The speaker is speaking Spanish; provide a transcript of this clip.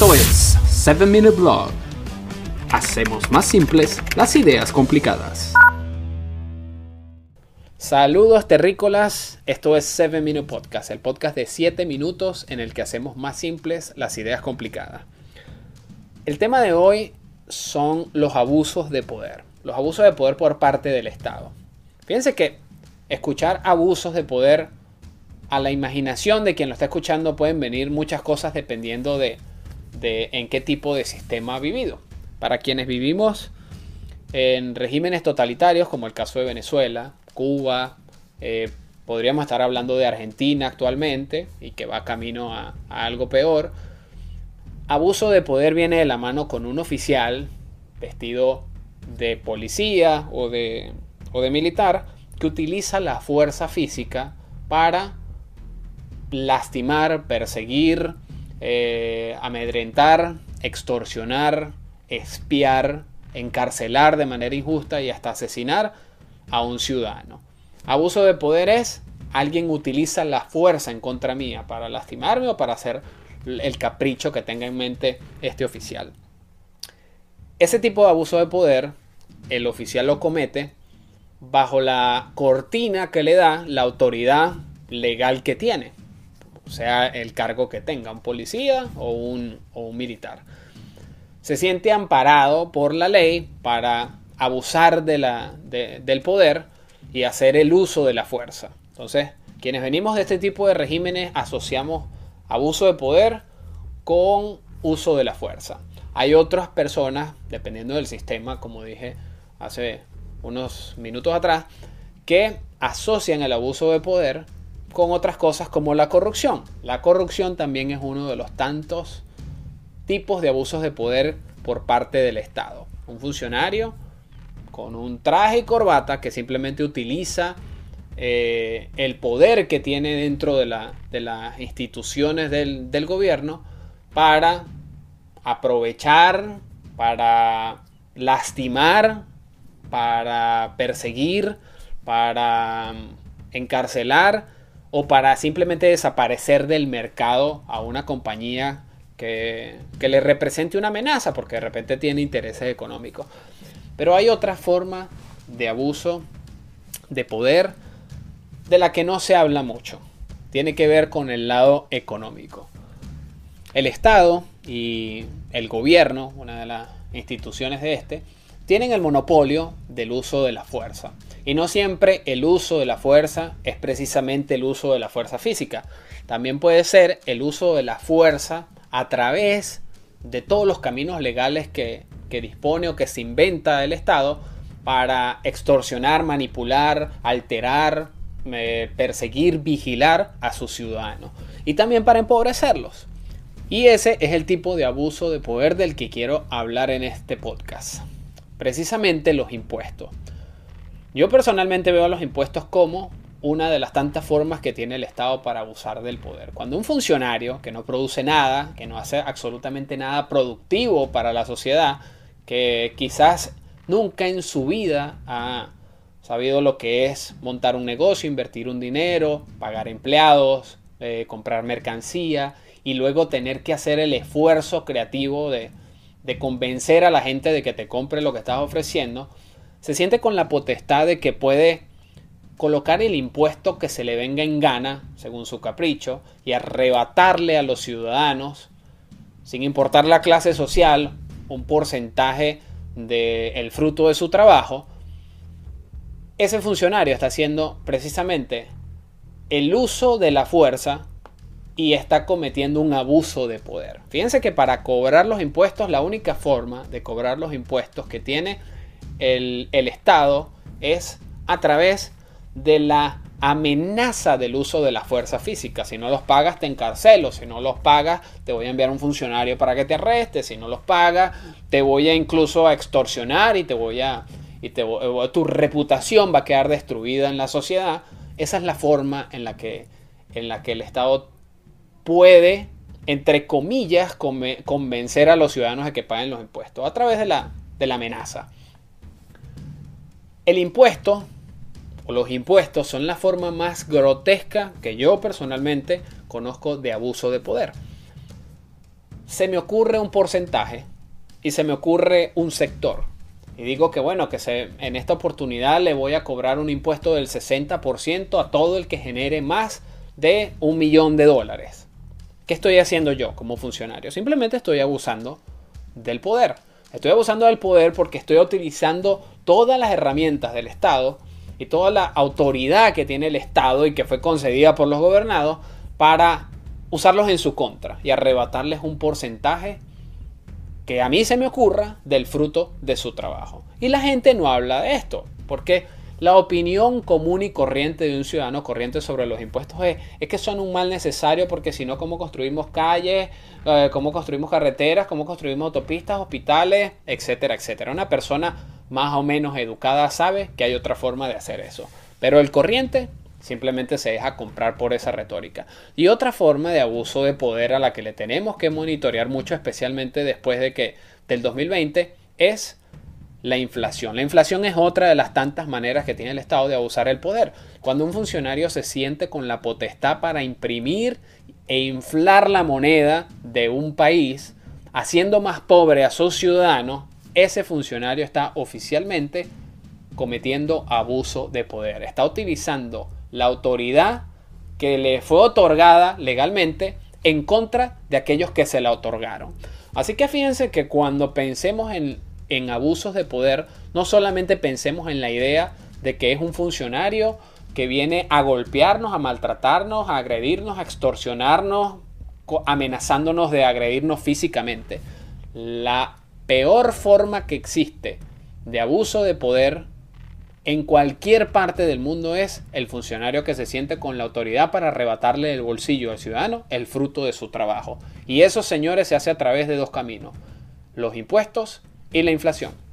Esto es 7 Minute Blog. Hacemos más simples las ideas complicadas. Saludos terrícolas, esto es 7 Minute Podcast, el podcast de 7 minutos en el que hacemos más simples las ideas complicadas. El tema de hoy son los abusos de poder, los abusos de poder por parte del Estado. Fíjense que escuchar abusos de poder a la imaginación de quien lo está escuchando pueden venir muchas cosas dependiendo de, en qué tipo de sistema ha vivido. Para quienes vivimos en regímenes totalitarios, como el caso de Venezuela, Cuba, eh, podríamos estar hablando de Argentina actualmente y que va camino a, a algo peor. Abuso de poder viene de la mano con un oficial vestido de policía o de, o de militar que utiliza la fuerza física para lastimar, perseguir, eh, amedrentar, extorsionar, espiar, encarcelar de manera injusta y hasta asesinar a un ciudadano. Abuso de poder es alguien utiliza la fuerza en contra mía para lastimarme o para hacer el capricho que tenga en mente este oficial. Ese tipo de abuso de poder, el oficial lo comete bajo la cortina que le da la autoridad legal que tiene sea el cargo que tenga, un policía o un, militar. Se siente amparado por la ley para abusar de la, del poder y hacer el uso de la fuerza. Entonces, quienes venimos de este tipo de regímenes asociamos abuso de poder con uso de la fuerza. Hay otras personas, dependiendo del sistema, como dije hace unos minutos atrás, que asocian el abuso de poder con otras cosas como la corrupción. La corrupción también es uno de los tantos tipos de abusos de poder por parte del Estado. Un funcionario con un traje y corbata que simplemente utiliza eh, el poder que tiene dentro de, las instituciones del, del gobierno para aprovechar, para lastimar, para perseguir, para encarcelar o para simplemente desaparecer del mercado a una compañía que, le represente una amenaza porque de repente tiene intereses económicos. Pero hay otra forma de abuso de poder de la que no se habla mucho. Tiene que ver con el lado económico. El Estado y el gobierno, una de las instituciones de este, tienen el monopolio del uso de la fuerza. Y no siempre el uso de la fuerza es precisamente el uso de la fuerza física. También puede ser el uso de la fuerza a través de todos los caminos legales que, dispone o que se inventa el Estado para extorsionar, manipular, alterar, eh, perseguir, vigilar a sus ciudadanos. Y también para empobrecerlos. Y ese es el tipo de abuso de poder del que quiero hablar en este podcast precisamente los impuestos. Yo personalmente veo a los impuestos como una de las tantas formas que tiene el Estado para abusar del poder. Cuando un funcionario que no produce nada, que no hace absolutamente nada productivo para la sociedad, que quizás nunca en su vida ha sabido lo que es montar un negocio, invertir un dinero, pagar empleados, eh, comprar mercancía y luego tener que hacer el esfuerzo creativo de, de convencer a la gente de que te compre lo que estás ofreciendo, se siente con la potestad de que puede colocar el impuesto que se le venga en gana, según su capricho, y arrebatarle a los ciudadanos, sin importar la clase social, un porcentaje del fruto de su trabajo, ese funcionario está haciendo precisamente el uso de la fuerza y está cometiendo un abuso de poder. Fíjense que para cobrar los impuestos, la única forma de cobrar los impuestos que tiene el, Estado es a través de la amenaza del uso de la fuerza física. Si no los pagas, te encarcelo. Si no los pagas, te voy a enviar un funcionario para que te arreste. Si no los pagas, te voy a incluso a extorsionar y te voy a. Y te, tu reputación va a quedar destruida en la sociedad. Esa es la forma en la que, en la que el Estado puede, entre comillas, convencer a los ciudadanos de que paguen los impuestos a través de la, de la amenaza. El impuesto o los impuestos son la forma más grotesca que yo personalmente conozco de abuso de poder. se me ocurre un porcentaje y se me ocurre un sector. Y digo que bueno, que se, en esta oportunidad le voy a cobrar un impuesto del 60% a todo el que genere más de un millón de dólares. ¿Qué estoy haciendo yo como funcionario? Simplemente estoy abusando del poder. Estoy abusando del poder porque estoy utilizando todas las herramientas del Estado y toda la autoridad que tiene el Estado y que fue concedida por los gobernados para usarlos en su contra y arrebatarles un porcentaje que a mí se me ocurra del fruto de su trabajo. Y la gente no habla de esto, porque la opinión común y corriente de un ciudadano corriente sobre los impuestos es, que son un mal necesario porque si no, ¿cómo construimos calles? Eh, ¿Cómo construimos carreteras? ¿Cómo construimos autopistas, hospitales? Etcétera, etcétera. Una persona más o menos educada sabe que hay otra forma de hacer eso. Pero el corriente Simplemente se deja comprar por esa retórica. Y otra forma de abuso de poder a la que le tenemos que monitorear mucho, especialmente después de que del 2020, es la inflación. La inflación es otra de las tantas maneras que tiene el Estado de abusar el poder. Cuando un funcionario se siente con la potestad para imprimir e inflar la moneda de un país, haciendo más pobre a sus ciudadanos, ese funcionario está oficialmente cometiendo abuso de poder. Está utilizando la autoridad que le fue otorgada legalmente en contra de aquellos que se la otorgaron. Así que fíjense que cuando pensemos en, en abusos de poder, no solamente pensemos en la idea de que es un funcionario que viene a golpearnos, a maltratarnos, a agredirnos, a extorsionarnos, amenazándonos de agredirnos físicamente. La peor forma que existe de abuso de poder en cualquier parte del mundo es el funcionario que se siente con la autoridad para arrebatarle el bolsillo al ciudadano el fruto de su trabajo. Y eso, señores, se hace a través de dos caminos, los impuestos y la inflación.